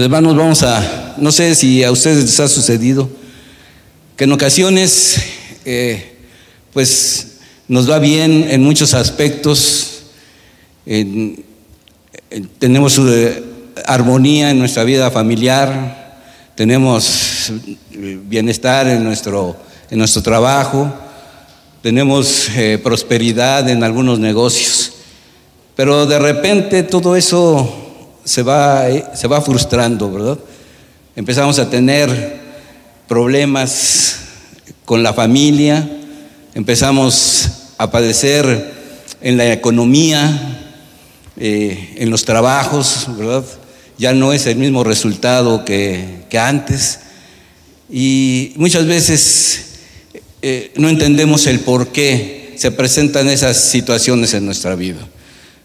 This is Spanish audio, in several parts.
Hermanos, vamos a, no sé si a ustedes les ha sucedido, que en ocasiones, eh, pues nos va bien en muchos aspectos, tenemos eh, armonía en nuestra vida familiar, tenemos bienestar en nuestro, en nuestro trabajo, tenemos eh, prosperidad en algunos negocios, pero de repente todo eso se va, se va frustrando, ¿verdad? Empezamos a tener problemas con la familia, empezamos a padecer en la economía, eh, en los trabajos, ¿verdad? Ya no es el mismo resultado que, antes. Y muchas veces eh, no entendemos el por qué se presentan esas situaciones en nuestra vida.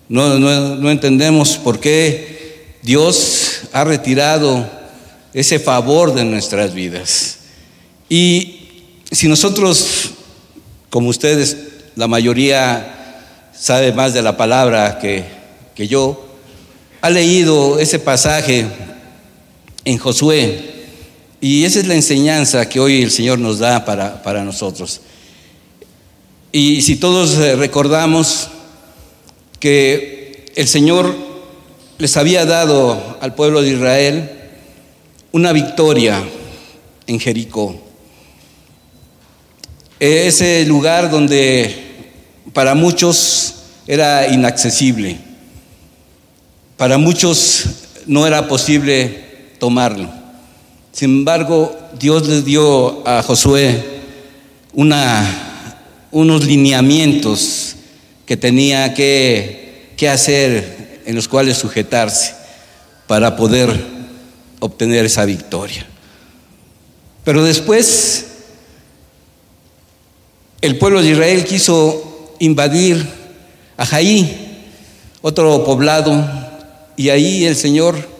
No, no, no entendemos por qué Dios ha retirado ese favor de nuestras vidas. Y si nosotros, como ustedes, la mayoría sabe más de la palabra que, que yo, ha leído ese pasaje en Josué. Y esa es la enseñanza que hoy el Señor nos da para, para nosotros. Y si todos recordamos que el Señor les había dado al pueblo de Israel una victoria en Jericó. Ese lugar donde para muchos era inaccesible, para muchos no era posible tomarlo. Sin embargo, Dios les dio a Josué unos lineamientos que tenía que hacer en los cuales sujetarse para poder obtener esa victoria. Pero después el pueblo de Israel quiso invadir a Jaí, otro poblado, y ahí el Señor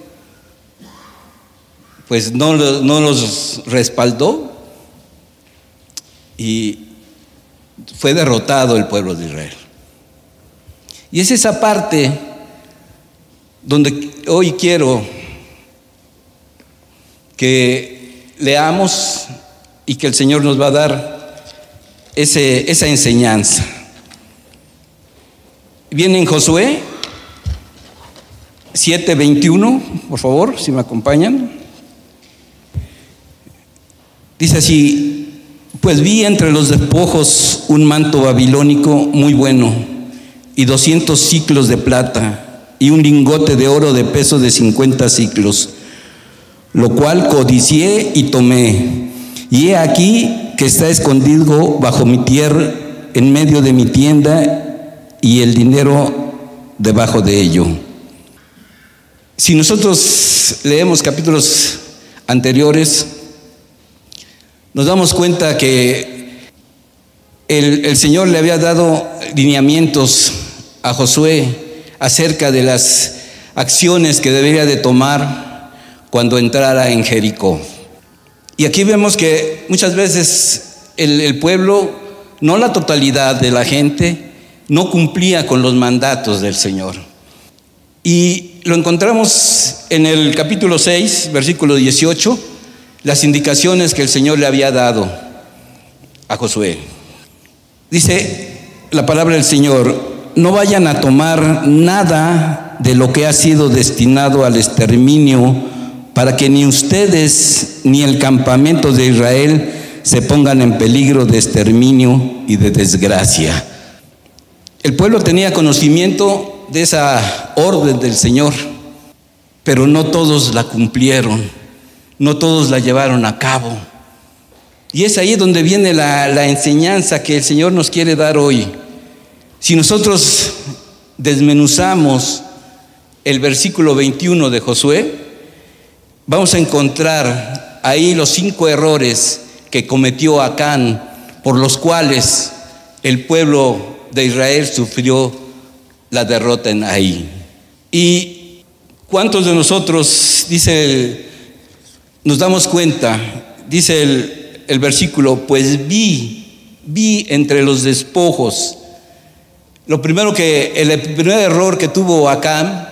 pues no, no los respaldó y fue derrotado el pueblo de Israel. Y es esa parte donde hoy quiero que leamos y que el Señor nos va a dar ese, esa enseñanza. Viene en Josué 7:21, por favor, si me acompañan. Dice así, pues vi entre los despojos un manto babilónico muy bueno y 200 ciclos de plata y un lingote de oro de peso de 50 ciclos, lo cual codicié y tomé. Y he aquí que está escondido bajo mi tierra, en medio de mi tienda, y el dinero debajo de ello. Si nosotros leemos capítulos anteriores, nos damos cuenta que el, el Señor le había dado lineamientos a Josué acerca de las acciones que debería de tomar cuando entrara en Jericó. Y aquí vemos que muchas veces el, pueblo, no la totalidad de la gente, no cumplía con los mandatos del Señor. Y lo encontramos en el capítulo 6, versículo 18, las indicaciones que el Señor le había dado a Josué. Dice la palabra del Señor, no vayan a tomar nada de lo que ha sido destinado al exterminio para que ni ustedes ni el campamento de Israel se pongan en peligro de exterminio y de desgracia. El pueblo tenía conocimiento de esa orden del Señor, pero no todos la cumplieron, no todos la llevaron a cabo. Y es ahí donde viene la, la enseñanza que el Señor nos quiere dar hoy. Si nosotros desmenuzamos el versículo 21 de Josué, vamos a encontrar ahí los cinco errores que cometió Acán, por los cuales el pueblo de Israel sufrió la derrota en ahí. ¿Y cuántos de nosotros, dice, nos damos cuenta, dice el, el versículo, pues vi, vi entre los despojos, lo primero que, el primer error que tuvo Acán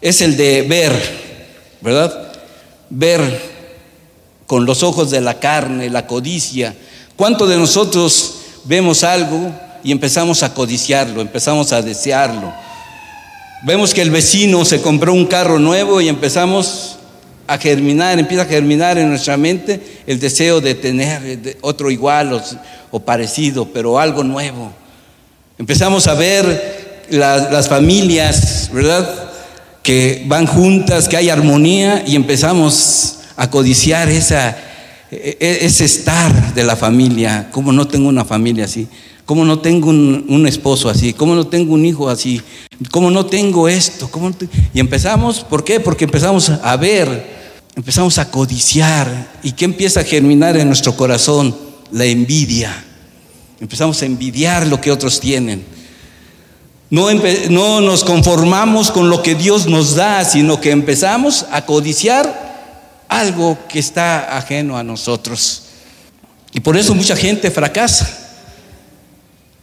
es el de ver, ¿verdad? ver con los ojos de la carne, la codicia. ¿Cuánto de nosotros vemos algo y empezamos a codiciarlo, empezamos a desearlo? Vemos que el vecino se compró un carro nuevo y empezamos a germinar, empieza a germinar en nuestra mente el deseo de tener otro igual o, parecido, pero algo nuevo. Empezamos a ver las familias, ¿verdad? Que van juntas, que hay armonía y empezamos a codiciar esa, e, e, ese estar de la familia. ¿Cómo no tengo una familia así? ¿Cómo no tengo un, esposo así? ¿Cómo no tengo un hijo así? ¿Cómo no tengo esto? ¿Cómo y empezamos, ¿por qué? Porque empezamos a ver, empezamos a codiciar. ¿Y qué empieza a germinar en nuestro corazón? La envidia. Empezamos a envidiar lo que otros tienen. No, no nos conformamos con lo que Dios nos da, sino que empezamos a codiciar algo que está ajeno a nosotros. Y por eso mucha gente fracasa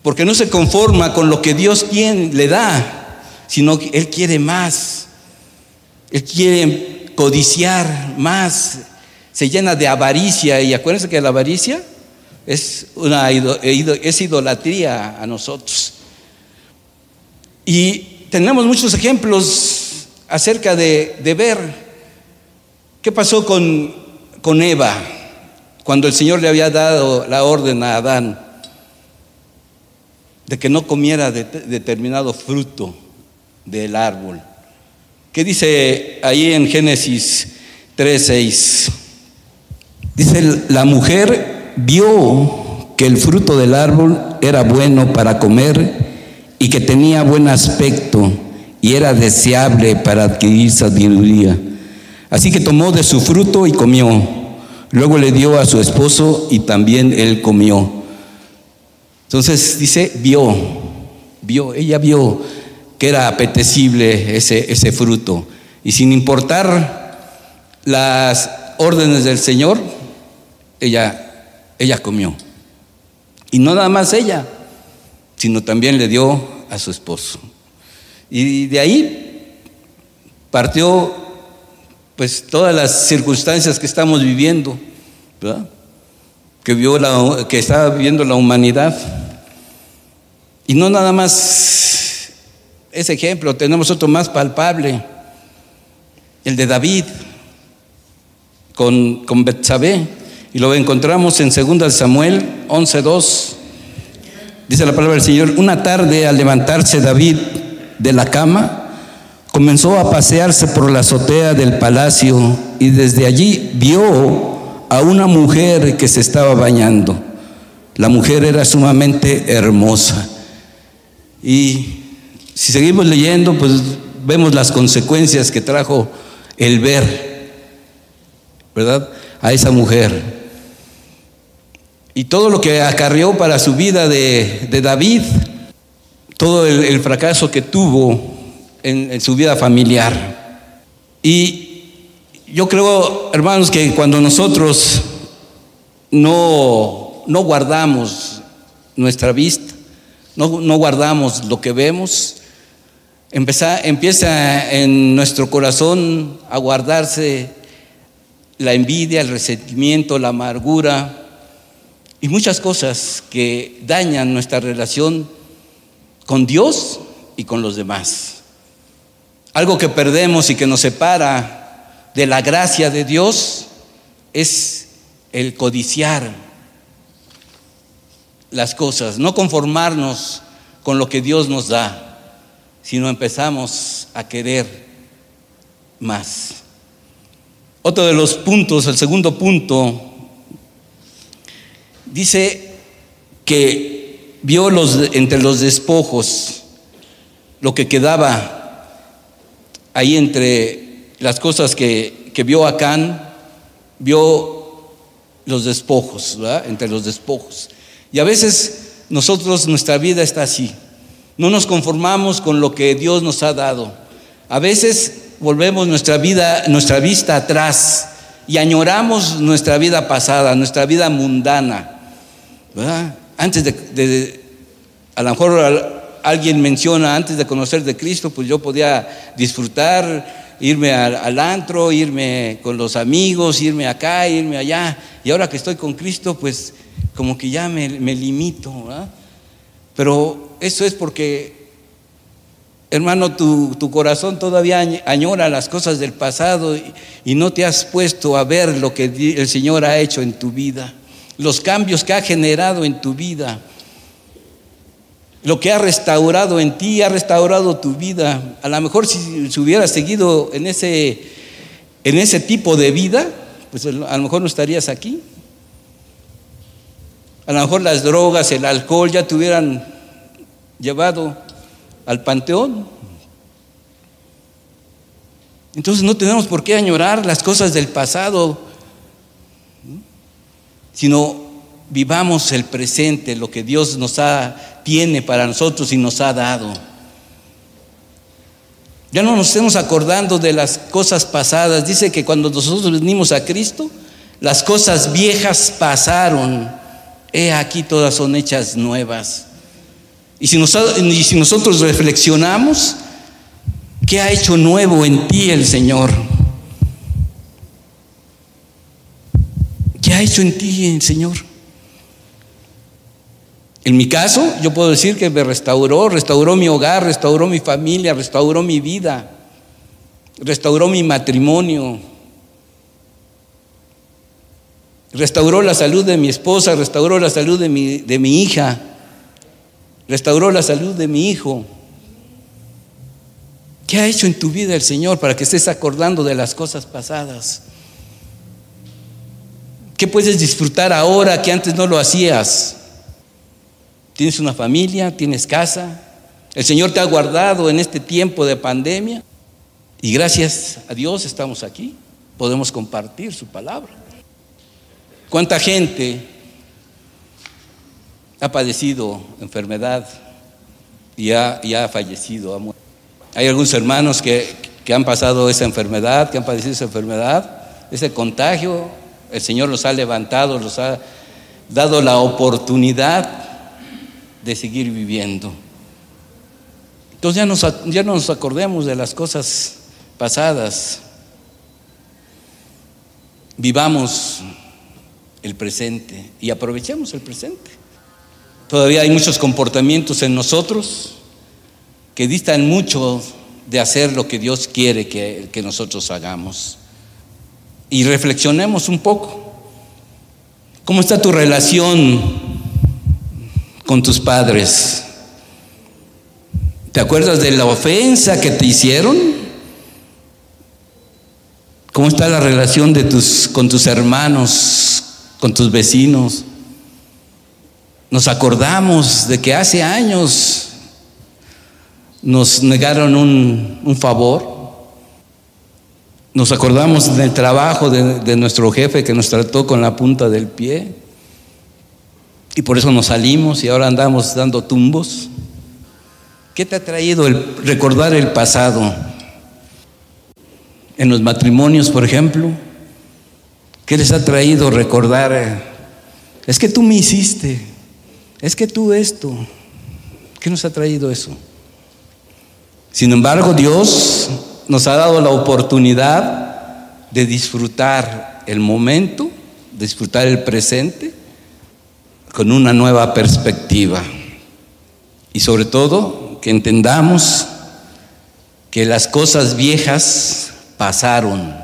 porque no se conforma con lo que Dios le da, sino que Él quiere más. Él quiere codiciar más. Se llena de avaricia. Y acuérdense que la avaricia es, una, es idolatría a nosotros. Y tenemos muchos ejemplos acerca de, de ver qué pasó con, con Eva cuando el Señor le había dado la orden a Adán de que no comiera determinado fruto del árbol. ¿Qué dice ahí en Génesis 3:6? Dice, la mujer vio que el fruto del árbol era bueno para comer y que tenía buen aspecto y era deseable para adquirir sabiduría. Así que tomó de su fruto y comió. Luego le dio a su esposo y también él comió. Entonces dice, vio, vio, ella vio que era apetecible ese, ese fruto. Y sin importar las órdenes del Señor, ella, ella comió. Y no nada más ella, sino también le dio a su esposo. Y de ahí partió pues todas las circunstancias que estamos viviendo, ¿verdad? que, vio la, que estaba viviendo la humanidad. Y no nada más ese ejemplo, tenemos otro más palpable, el de David con, con Betsabé, y lo encontramos en 2 Samuel 11:2. Dice la palabra del Señor, una tarde al levantarse David de la cama, comenzó a pasearse por la azotea del palacio y desde allí vio a una mujer que se estaba bañando. La mujer era sumamente hermosa. Y si seguimos leyendo, pues vemos las consecuencias que trajo el ver, ¿verdad? A esa mujer. Y todo lo que acarreó para su vida de, David, todo el, fracaso que tuvo en, su vida familiar. Y yo creo, hermanos, que cuando nosotros no, no guardamos nuestra vista, no, no guardamos lo que vemos, empieza en nuestro corazón a guardarse la envidia, el resentimiento, la amargura y muchas cosas que dañan nuestra relación con Dios y con los demás. Algo que perdemos y que nos separa de la gracia de Dios es el codiciar las cosas, no conformarnos con lo que Dios nos da, sino empezamos a querer más. Otro de los puntos, el segundo punto, dice que vio los, entre los despojos lo que quedaba ahí entre las cosas que, vio Acán, vio los despojos, ¿verdad? entre los despojos. Y a veces nosotros, nuestra vida está así. No nos conformamos con lo que Dios nos ha dado. A veces volvemos nuestra vida, nuestra vista atrás y añoramos nuestra vida pasada, nuestra vida mundana. ¿Verdad? Antes de, a lo mejor alguien menciona, antes de conocer de Cristo, pues yo podía disfrutar irme al, antro, irme con los amigos, irme acá, irme allá. Y ahora que estoy con Cristo, pues como que ya me, limito. Pero eso es porque, hermano, tu, corazón todavía añora las cosas del pasado y no te has puesto a ver lo que el Señor ha hecho en tu vida, los cambios que ha generado en tu vida lo que ha restaurado en ti, ha restaurado tu vida. A lo mejor si, si hubieras seguido en ese, en ese tipo de vida, pues a lo mejor no estarías aquí. A lo mejor las drogas, el alcohol ya te hubieran llevado al panteón. Entonces no tenemos por qué añorar las cosas del pasado, sino vivamos el presente, lo que Dios nos ha tiene para nosotros y nos ha dado. Ya no nos estemos acordando de las cosas pasadas. Dice que cuando nosotros venimos a Cristo, las cosas viejas pasaron. He aquí todas son hechas nuevas. Y si, y si nosotros reflexionamos, ¿qué ha hecho nuevo en ti el Señor? ¿Qué ha hecho en ti el Señor? En mi caso, yo puedo decir que me restauró, restauró mi hogar, restauró mi familia, restauró mi vida, restauró mi matrimonio, restauró la salud de mi esposa, restauró la salud de mi, de mi hija, restauró la salud de mi hijo. ¿Qué ha hecho en tu vida el Señor para que estés acordando de las cosas pasadas? ¿Qué puedes disfrutar ahora que antes no lo hacías? Tienes una familia, tienes casa. El Señor te ha guardado en este tiempo de pandemia. Y gracias a Dios estamos aquí. Podemos compartir su palabra. ¿Cuánta gente ha padecido enfermedad y ha, fallecido? Hay algunos hermanos que han pasado esa enfermedad, que han padecido esa enfermedad, ese contagio. El Señor los ha levantado, los ha dado la oportunidad de seguir viviendo. Entonces ya, nos, ya no nos acordemos de las cosas pasadas. Vivamos el presente y aprovechemos el presente. Todavía hay muchos comportamientos en nosotros que distan mucho de hacer lo que Dios quiere que, que nosotros hagamos. Y reflexionemos un poco. ¿Cómo está tu relación con tus padres. ¿Te acuerdas de la ofensa que te hicieron? ¿Cómo está la relación de tus, con tus hermanos, con tus vecinos? Nos acordamos de que hace años nos negaron un, un favor. Nos acordamos del trabajo de, nuestro jefe que nos trató con la punta del pie. Y por eso nos salimos y ahora andamos dando tumbos. ¿Qué te ha traído el recordar el pasado? En los matrimonios, por ejemplo, ¿qué les ha traído recordar? Es que tú me hiciste, es que tú esto. ¿Qué nos ha traído eso? Sin embargo, Dios nos ha dado la oportunidad de disfrutar el momento, disfrutar el presente con una nueva perspectiva y sobre todo que entendamos que las cosas viejas pasaron,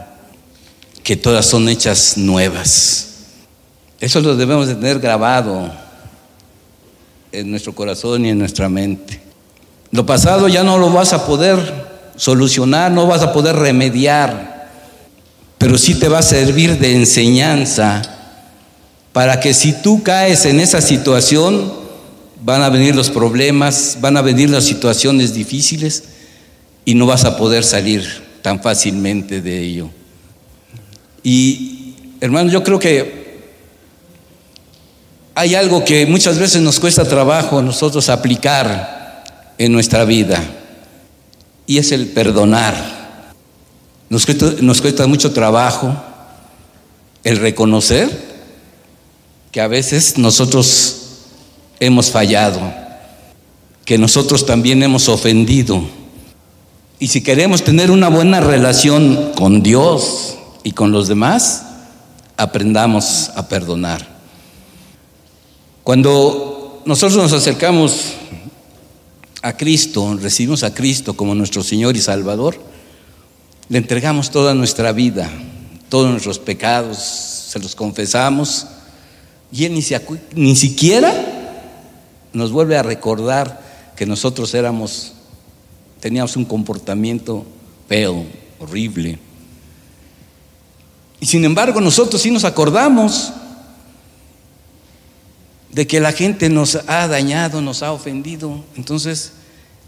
que todas son hechas nuevas. Eso lo debemos de tener grabado en nuestro corazón y en nuestra mente. Lo pasado ya no lo vas a poder solucionar, no vas a poder remediar, pero sí te va a servir de enseñanza para que si tú caes en esa situación, van a venir los problemas, van a venir las situaciones difíciles y no vas a poder salir tan fácilmente de ello. Y hermanos, yo creo que hay algo que muchas veces nos cuesta trabajo nosotros aplicar en nuestra vida y es el perdonar. Nos cuesta, mucho trabajo el reconocer que a veces nosotros hemos fallado, que nosotros también hemos ofendido, Y si queremos tener una buena relación con Dios y con los demás, aprendamos a perdonar. Cuando nosotros nos acercamos a Cristo, recibimos a Cristo como nuestro Señor y Salvador, le entregamos toda nuestra vida, todos nuestros pecados, se los confesamos y Él ni, ni siquiera nos vuelve a recordar que nosotros éramos, teníamos un comportamiento feo, horrible. Y sin embargo nosotros sí nos acordamos de que la gente nos ha dañado, nos ha ofendido. Entonces,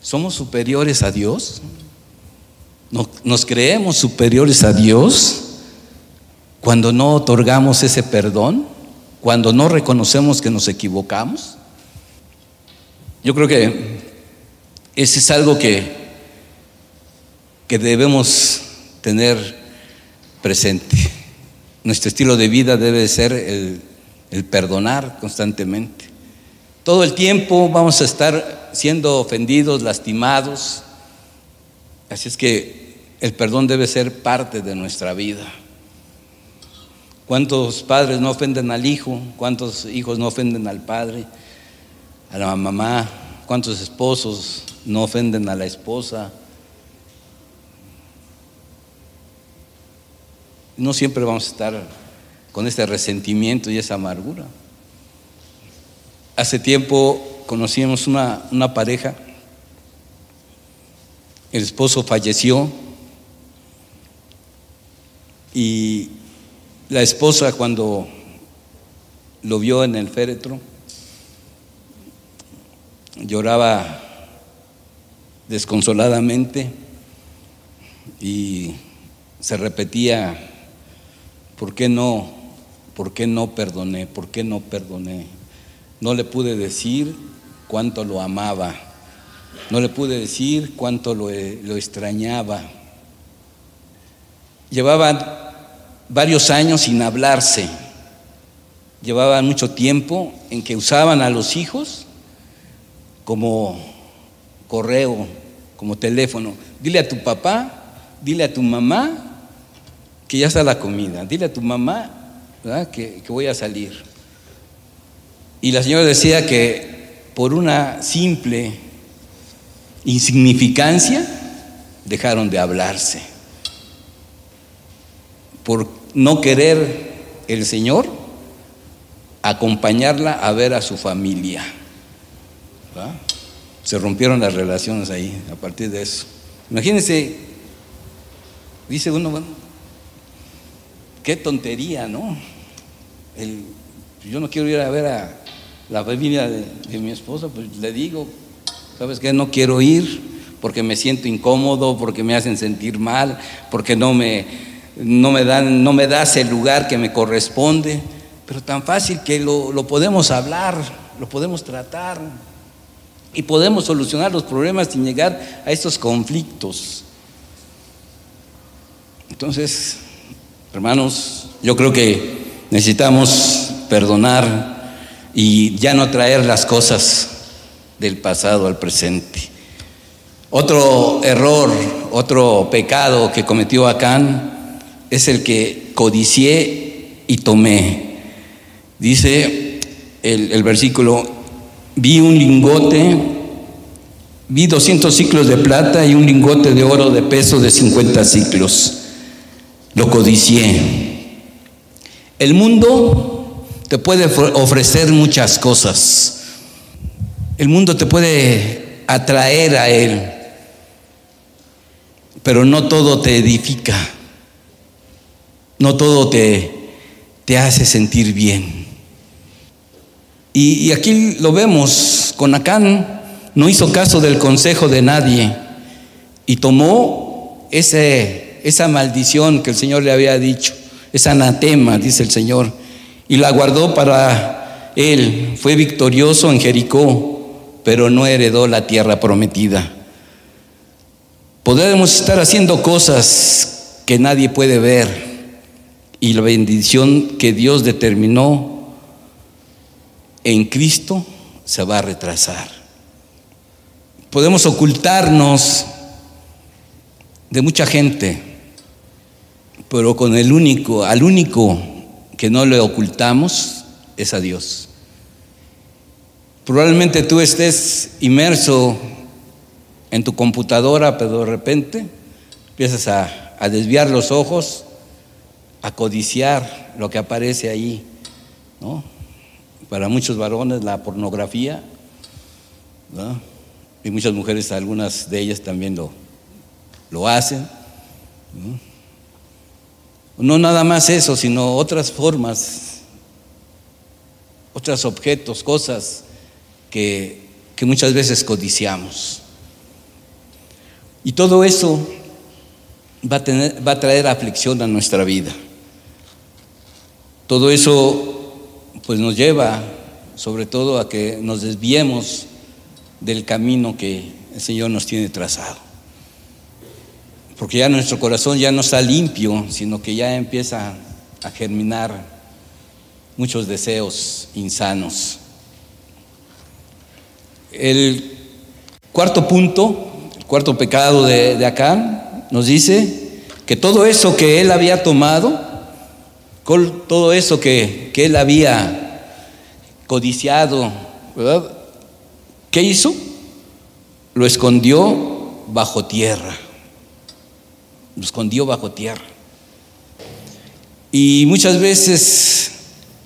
¿somos superiores a Dios? ¿Nos creemos superiores a Dios cuando no otorgamos ese perdón? ¿Cuando no reconocemos que nos equivocamos? Yo creo que ese es algo que, que debemos tener presente. Nuestro estilo de vida debe ser el, el perdonar constantemente. Todo el tiempo vamos a estar siendo ofendidos, lastimados. Así es que el perdón debe ser parte de nuestra vida. ¿Cuántos padres no ofenden al hijo? ¿Cuántos hijos no ofenden al padre? a la mamá, cuántos esposos no ofenden a la esposa. No siempre vamos a estar con este resentimiento y esa amargura. Hace tiempo conocíamos una, una pareja, el esposo falleció y la esposa cuando lo vio en el féretro, lloraba desconsoladamente y se repetía, ¿por qué no? ¿Por qué no perdoné? ¿Por qué no perdoné? No le pude decir cuánto lo amaba, no le pude decir cuánto lo, lo extrañaba. Llevaban varios años sin hablarse, llevaban mucho tiempo en que usaban a los hijos como correo, como teléfono. Dile a tu papá, dile a tu mamá que ya está la comida. Dile a tu mamá Que, voy a salir. Y la señora decía que por una simple insignificancia dejaron de hablarse. Por no querer el Señor acompañarla a ver a su familia. Se rompieron las relaciones ahí a partir de eso. Imagínense, dice uno, qué tontería, ¿no? Yo no quiero ir a ver a la familia de, mi esposa, pues le digo, ¿sabes qué? No quiero ir porque me siento incómodo, porque me hacen sentir mal, porque no me, no me, dan, no me das el lugar que me corresponde. Pero tan fácil que lo, lo podemos hablar, lo podemos tratar y podemos solucionar los problemas sin llegar a estos conflictos. Entonces, hermanos, yo creo que necesitamos perdonar y ya no traer las cosas del pasado al presente. Otro error, otro pecado que cometió Acán es el que codicié y tomé. Dice el, versículo, vi un lingote, vi 200 ciclos de plata y un lingote de oro de peso de 50 ciclos. Lo codicié. El mundo te puede ofrecer muchas cosas. El mundo te puede atraer a él, pero no todo te edifica. No todo te, te hace sentir bien. Y, aquí lo vemos, con Acán no hizo caso del consejo de nadie y tomó ese, esa maldición que el Señor le había dicho, esa anatema, dice el Señor, y la guardó para él. Fue victorioso en Jericó, pero no heredó la tierra prometida. Podemos estar haciendo cosas que nadie puede ver y la bendición que Dios determinó en Cristo se va a retrasar. Podemos ocultarnos de mucha gente, pero con el único, al único que no le ocultamos es a Dios. Probablemente tú estés inmerso en tu computadora, pero de repente empiezas a, a desviar los ojos, a codiciar lo que aparece ahí, ¿no? Para muchos varones la pornografía, ¿no? y muchas mujeres, algunas de ellas también lo, lo hacen. ¿no? No nada más eso, sino otras formas, otros objetos, cosas que, que muchas veces codiciamos. Y todo eso va a, va a traer aflicción a nuestra vida. Todo eso pues nos lleva sobre todo a que nos desviemos del camino que el Señor nos tiene trazado. Porque ya nuestro corazón ya no está limpio, sino que ya empieza a germinar muchos deseos insanos. El cuarto punto, el cuarto pecado de, acá, nos dice que todo eso que él había tomado, todo eso que, que él había codiciado, ¿verdad? ¿Qué hizo? Lo escondió bajo tierra. Lo escondió bajo tierra. Y muchas veces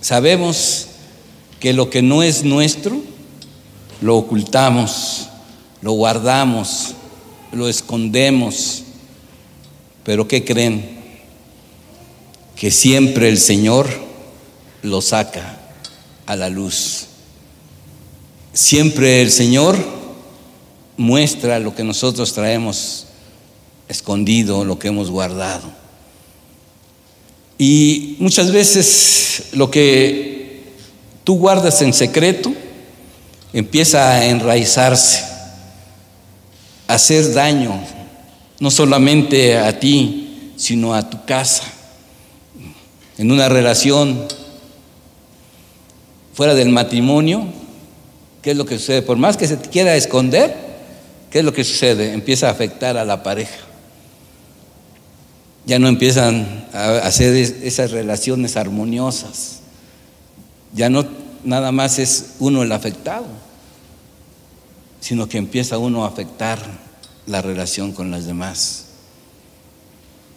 sabemos que lo que no es nuestro, lo ocultamos, lo guardamos, lo escondemos. Pero ¿qué creen? Que siempre el Señor lo saca a la luz. Siempre el Señor muestra lo que nosotros traemos escondido, lo que hemos guardado. Y muchas veces lo que tú guardas en secreto empieza a enraizarse, a hacer daño, no solamente a ti, sino a tu casa, en una relación fuera del matrimonio, ¿Qué es lo que sucede? Por más que se quiera esconder, ¿qué es lo que sucede? Empieza a afectar a la pareja. Ya no empiezan a hacer esas relaciones armoniosas. Ya no nada más es uno el afectado, sino que empieza uno a afectar la relación con las demás.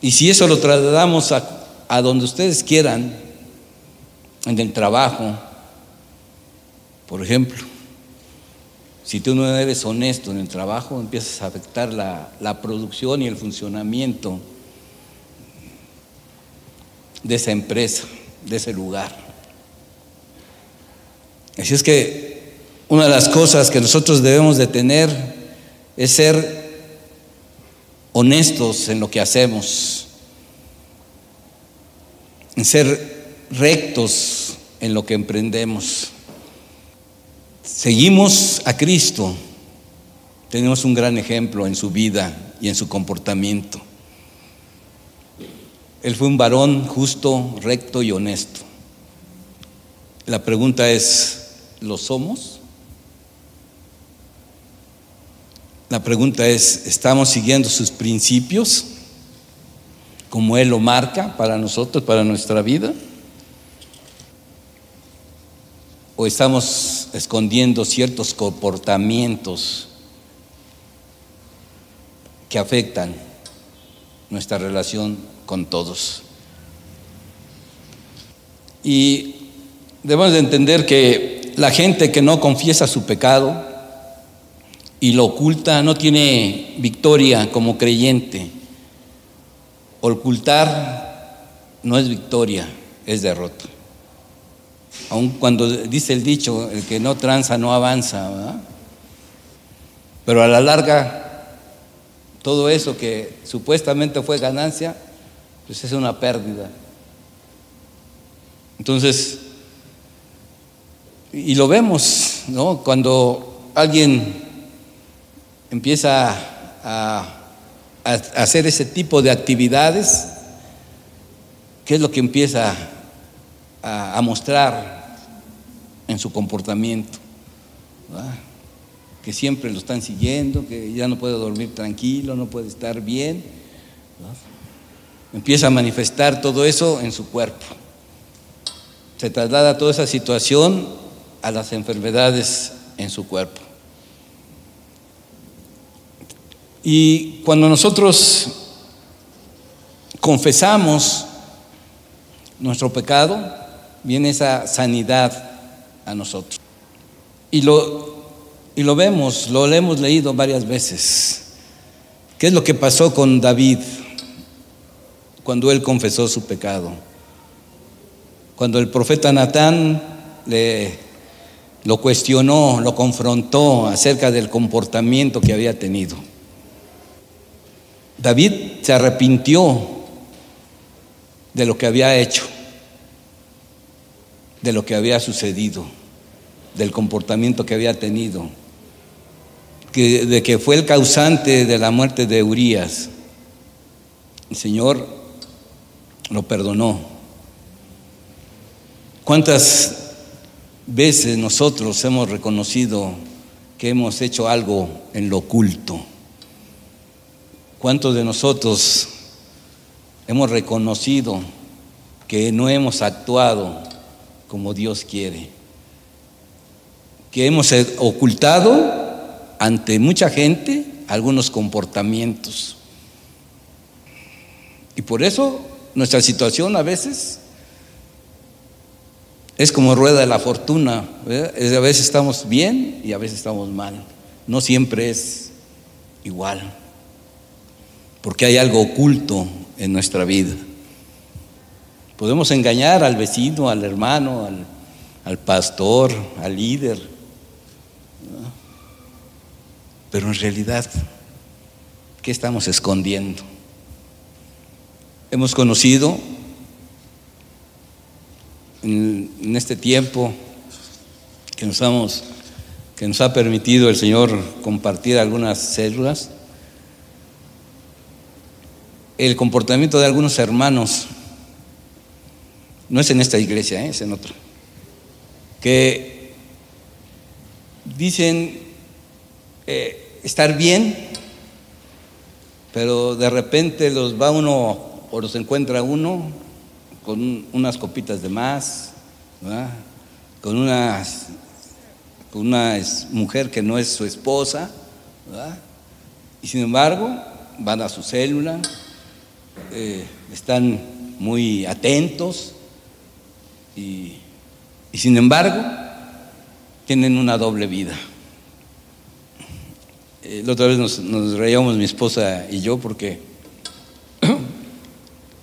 Y si eso lo trasladamos a, a donde ustedes quieran, en el trabajo, por ejemplo, si tú no eres honesto en el trabajo, empiezas a afectar la, producción y el funcionamiento de esa empresa, de ese lugar. Así es que una de las cosas que nosotros debemos de tener es ser honestos en lo que hacemos, en ser rectos en lo que emprendemos seguimos a Cristo, tenemos un gran ejemplo en su vida y en su comportamiento. Él fue un varón justo, recto y honesto. La pregunta es, ¿lo somos? La pregunta es, ¿estamos siguiendo sus principios como Él lo marca para nosotros, para nuestra vida? o estamos escondiendo ciertos comportamientos que afectan nuestra relación con todos. Y debemos de entender que la gente que no confiesa su pecado y lo oculta no tiene victoria como creyente. Ocultar no es victoria, es derrota aun cuando dice el dicho, el que no tranza no avanza, Pero a la larga, todo eso que supuestamente fue ganancia, pues es una pérdida. Entonces, y lo vemos, ¿no? Cuando alguien empieza a, hacer ese tipo de actividades, ¿qué es lo que empieza a, mostrar en su comportamiento. Que siempre lo están siguiendo, que ya no puede dormir tranquilo, no puede estar bien, Empieza a manifestar todo eso en su cuerpo. Se traslada toda esa situación a las enfermedades en su cuerpo. Y cuando nosotros confesamos nuestro pecado, viene esa sanidad a nosotros. Y lo, y lo vemos, lo hemos leído varias veces. ¿Qué es lo que pasó con David cuando él confesó su pecado? Cuando el profeta Natán le, lo cuestionó, lo confrontó acerca del comportamiento que había tenido. David se arrepintió de lo que había hecho, de lo que había sucedido, del comportamiento que había tenido, de que fue el causante de la muerte de Urias. El Señor lo perdonó. ¿Cuántas veces nosotros hemos reconocido que hemos hecho algo en lo oculto? ¿Cuántos de nosotros hemos reconocido que no hemos actuado como Dios quiere? Que hemos ocultado ante mucha gente algunos comportamientos. Y por eso nuestra situación a veces es como rueda de la fortuna. A veces estamos bien y a veces estamos mal. No siempre es igual porque hay algo oculto en nuestra vida. Podemos engañar al vecino, al hermano, al, pastor, al líder, pero en realidad, ¿qué estamos escondiendo? Hemos conocido en, este tiempo que nos, que nos ha permitido el Señor compartir algunas células, el comportamiento de algunos hermanos, no es en esta iglesia, ¿eh? es en otra, que dicen eh, estar bien, pero de repente los va uno o los encuentra uno con unas copitas de más, con una, con una mujer que no es su esposa, y sin embargo van a su célula, eh, están muy atentos y, sin embargo tienen una doble vida. Eh, la otra vez nos, nos, reíamos mi esposa y yo porque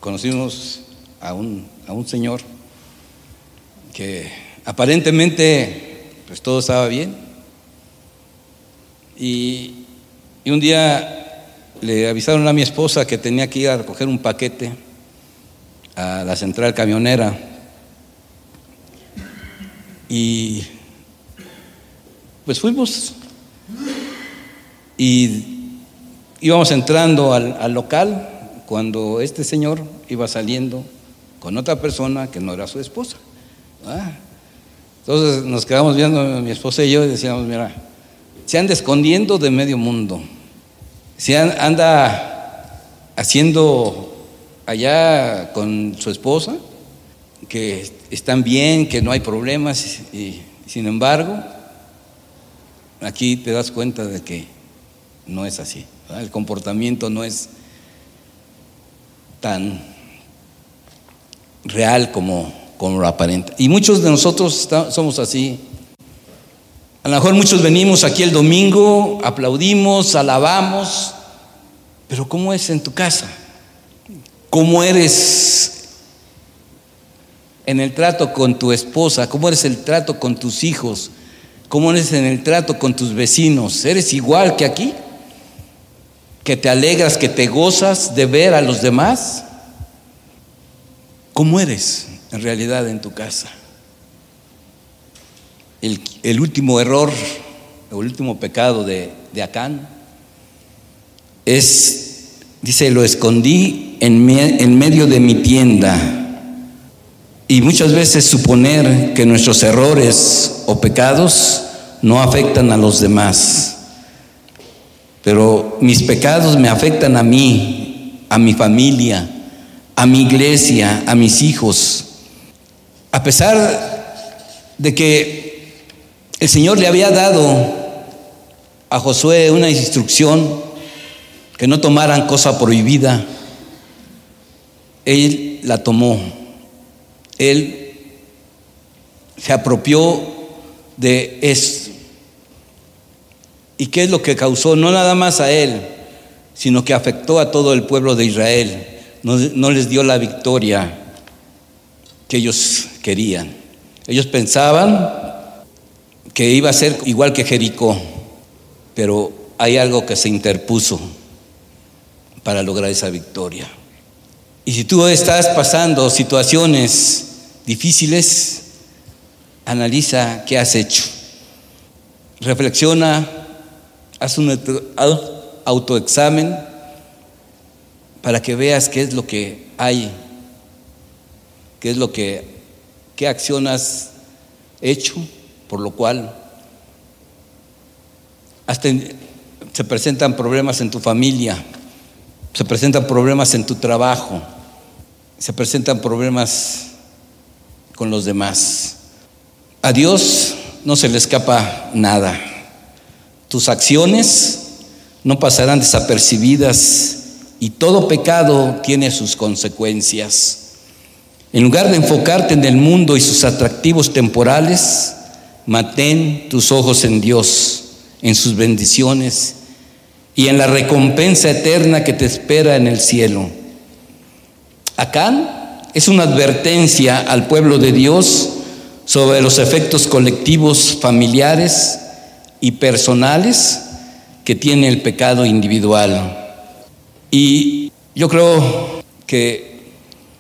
conocimos a un, a un señor que aparentemente pues todo estaba bien. Y, y un día le avisaron a mi esposa que tenía que ir a recoger un paquete a la central camionera. Y pues fuimos. Y íbamos entrando al, local cuando este señor iba saliendo con otra persona que no era su esposa. Entonces nos quedamos viendo mi esposa y yo y decíamos, mira, se anda escondiendo de medio mundo. Si anda haciendo allá con su esposa, que están bien, que no hay problemas, y sin embargo, aquí te das cuenta de que no es así. El comportamiento no es tan real como, como lo aparenta. Y muchos de nosotros somos así. A lo mejor muchos venimos aquí el domingo, aplaudimos, alabamos, pero ¿cómo es en tu casa? ¿Cómo eres en el trato con tu esposa? ¿Cómo eres el trato con tus hijos? ¿Cómo eres en el trato con tus vecinos? ¿Eres igual que aquí? ¿Que te alegras, que te gozas de ver a los demás? ¿Cómo eres en realidad en tu casa? el, último error, el último pecado de, Acán es, dice, lo escondí en, en medio de mi tienda. Y muchas veces suponer que nuestros errores o pecados no afectan a los demás. Pero mis pecados me afectan a mí a mi familia, a mi iglesia, a mis hijos. A pesar de que el Señor le había dado a Josué una instrucción que no tomaran cosa prohibida, él la tomó. Él se apropió de eso. ¿Y qué es lo que causó? No nada más a él, sino que afectó a todo el pueblo de Israel. No, les dio la victoria que ellos querían. Ellos pensaban que iba a ser igual que Jericó, pero hay algo que se interpuso para lograr esa victoria. Y si tú estás pasando situaciones difíciles, analiza qué has hecho. Reflexiona, haz un autoexamen para que veas qué es lo que hay, qué es lo que, qué acción has hecho, por lo cual hasta se presentan problemas en tu familia, se presentan problemas en tu trabajo, se presentan problemas con los demás. A Dios no se le escapa nada. Tus acciones no pasarán desapercibidas y todo pecado tiene sus consecuencias. En lugar de enfocarte en el mundo y sus atractivos temporales, mantén tus ojos en Dios, en sus bendiciones y en la recompensa eterna que te espera en el cielo. Acá es una advertencia al pueblo de Dios sobre los efectos colectivos, familiares y personales que tiene el pecado individual. Y yo creo que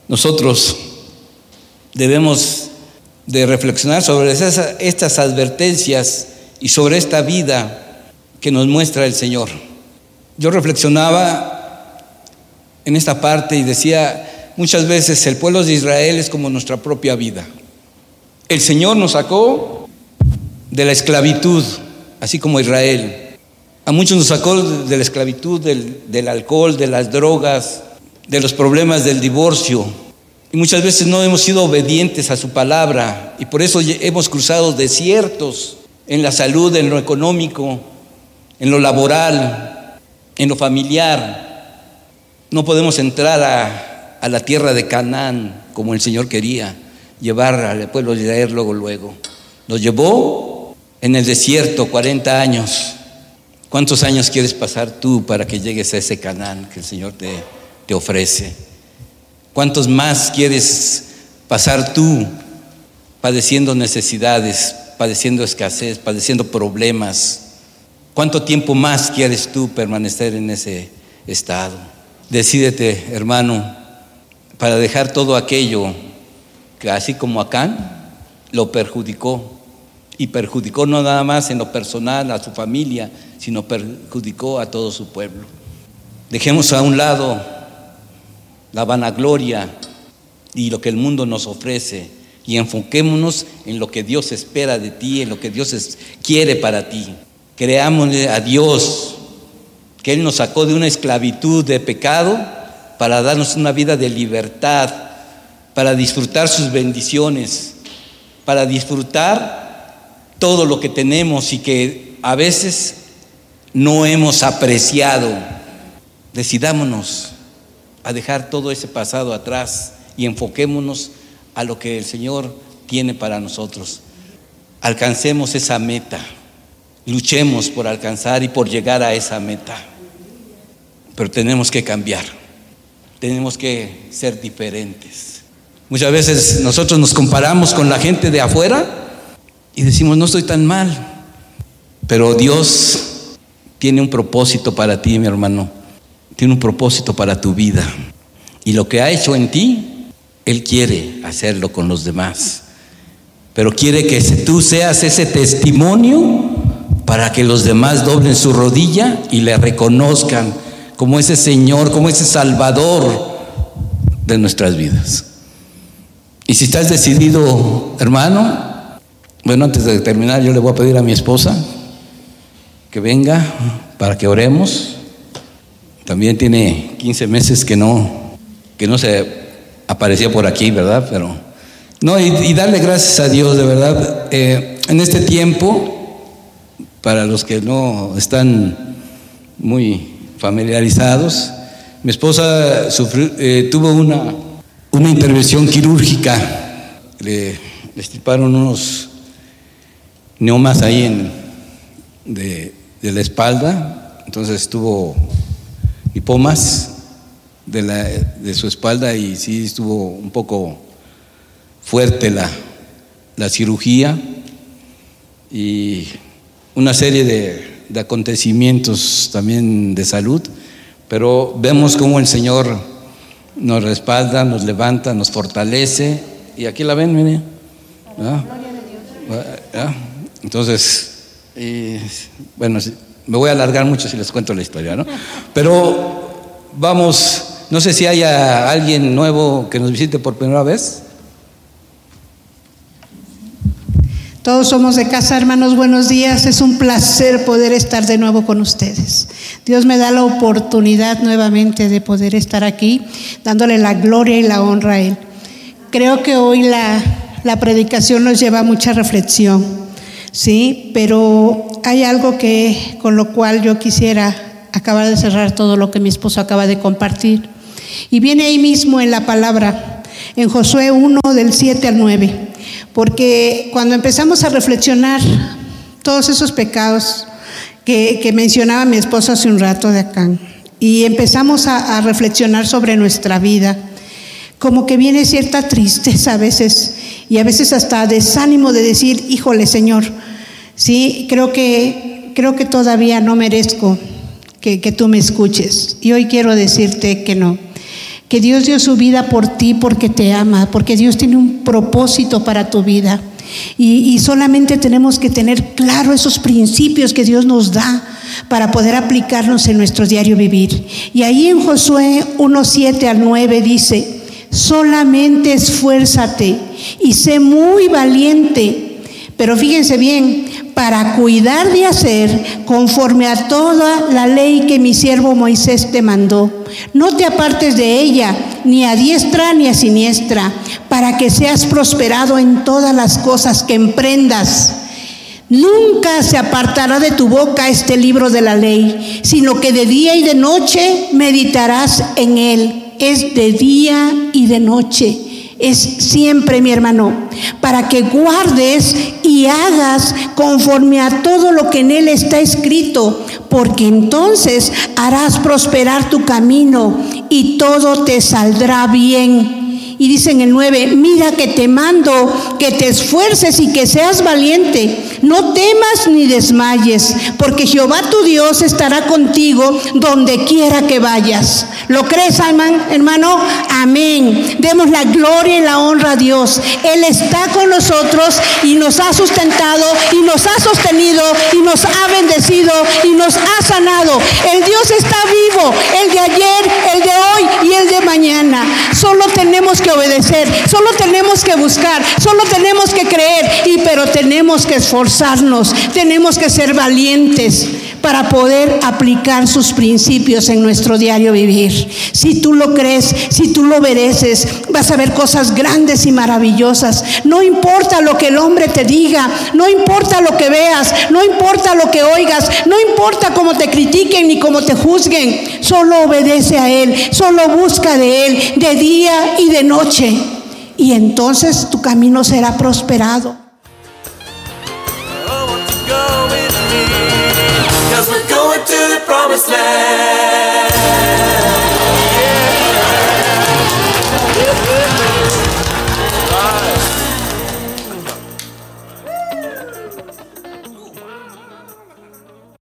nosotros debemos de reflexionar sobre estas advertencias y sobre esta vida que nos muestra el Señor. Yo reflexionaba en esta parte y decía, muchas veces el pueblo de Israel es como nuestra propia vida. El Señor nos sacó de la esclavitud, así como Israel. A muchos nos sacó de la esclavitud, del, alcohol, de las drogas, de los problemas del divorcio. Y muchas veces no hemos sido obedientes a su palabra y por eso hemos cruzado desiertos en la salud, en lo económico, en lo laboral, en lo familiar. No podemos entrar a, a la tierra de Canaán como el Señor quería, llevar al pueblo de Israel luego, luego. Nos llevó en el desierto 40 años ¿Cuántos años quieres pasar tú para que llegues a ese canal que el Señor te, te ofrece? ¿Cuántos más quieres pasar tú padeciendo necesidades, padeciendo escasez, padeciendo problemas? ¿Cuánto tiempo más quieres tú permanecer en ese estado? Decídete, hermano, para dejar todo aquello que así como Acán lo perjudicó y perjudicó no nada más en lo personal a su familia, sino perjudicó a todo su pueblo. Dejemos a un lado la vanagloria y lo que el mundo nos ofrece y enfoquémonos en lo que Dios espera de ti, en lo que Dios quiere para ti. Creámosle a Dios que Él nos sacó de una esclavitud de pecado para darnos una vida de libertad, para disfrutar sus bendiciones, para disfrutar todo lo que tenemos y que a veces no hemos apreciado. Decidámonos a dejar todo ese pasado atrás y enfoquémonos a lo que el Señor tiene para nosotros. Alcancemos esa meta, luchemos por alcanzar y por llegar a esa meta. Pero tenemos que cambiar, tenemos que ser diferentes. Muchas veces nosotros nos comparamos con la gente de afuera y decimos, no estoy tan mal. Pero Dios tiene un propósito para ti, mi hermano. Tiene un propósito para tu vida. Y lo que ha hecho en ti, Él quiere hacerlo con los demás. Pero quiere que tú seas ese testimonio para que los demás doblen su rodilla y le reconozcan como ese Señor, como ese Salvador de nuestras vidas. Y si estás decidido, hermano, bueno, antes de terminar, yo le voy a pedir a mi esposa que venga para que oremos también tiene 15 meses que no, que no se aparecía por aquí, ¿verdad? Pero, no, y, darle gracias a Dios, de verdad. Eh, en este tiempo, para los que no están muy familiarizados, mi esposa eh, tuvo una, una intervención quirúrgica. Le, le estiparon unos neumas ahí en, de, la espalda, entonces tuvo hipomas de, la, de su espalda y sí estuvo un poco fuerte la, la cirugía. Y una serie de, de, acontecimientos también de salud, pero vemos cómo el Señor nos respalda, nos levanta, nos fortalece. Y aquí la ven, mire. Entonces, bueno, me voy a alargar mucho si les cuento la historia, ¿no? Pero vamos, no sé si haya alguien nuevo que nos visite por primera vez. Todos somos de casa, hermanos, buenos días. Es un placer poder estar de nuevo con ustedes. Dios me da la oportunidad nuevamente de poder estar aquí, dándole la gloria y la honra a Él. Creo que hoy la, la predicación nos lleva a mucha reflexión. ¿Sí? Pero hay algo que con lo cual yo quisiera acabar de cerrar todo lo que mi esposo acaba de compartir. Y viene ahí mismo en la palabra, en Josué 1 del 7 al 9, porque cuando empezamos a reflexionar todos esos pecados que, mencionaba mi esposo hace un rato de acá, y empezamos a, a reflexionar sobre nuestra vida, como que viene cierta tristeza a veces y a veces hasta desánimo de decir, híjole Señor, sí, creo que, creo que todavía no merezco que, tú me escuches. Y hoy quiero decirte que no, que Dios dio su vida por ti porque te ama, porque Dios tiene un propósito para tu vida. Y, y, solamente tenemos que tener claro esos principios que Dios nos da para poder aplicarlos en nuestro diario vivir. Y ahí en Josué 1.7 al 9 dice, solamente esfuérzate y sé muy valiente. Pero fíjense bien, para cuidar de hacer conforme a toda la ley que mi siervo Moisés te mandó. No te apartes de ella, ni a diestra ni a siniestra, para que seas prosperado en todas las cosas que emprendas. Nunca se apartará de tu boca este libro de la ley, sino que de día y de noche meditarás en él es de día y de noche. Es siempre, mi hermano, para que guardes y hagas conforme a todo lo que en él está escrito, porque entonces harás prosperar tu camino y todo te saldrá bien. Y dice en el 9, mira que te mando que te esfuerces y que seas valiente. No temas ni desmayes, porque Jehová tu Dios estará contigo donde quiera que vayas. ¿Lo crees, hermano? Amén. Demos la gloria y la honra a Dios. Él está con nosotros y nos ha sustentado y nos ha sostenido y nos ha bendecido y nos ha sanado. El Dios está vivo, el de ayer, el de hoy y el de mañana. Solo tenemos que obedecer, solo tenemos que buscar, solo tenemos que creer, y pero tenemos que esforzarnos, tenemos que ser valientes para poder aplicar sus principios en nuestro diario vivir. Si tú lo crees, si tú lo mereces, vas a ver cosas grandes y maravillosas. No importa lo que el hombre te diga, no importa lo que veas, no importa lo que oigas, no importa cómo te critiquen ni cómo te juzguen, solo obedece a Él, solo busca de Él de día y de noche. Y entonces tu camino será prosperado. to the promised land.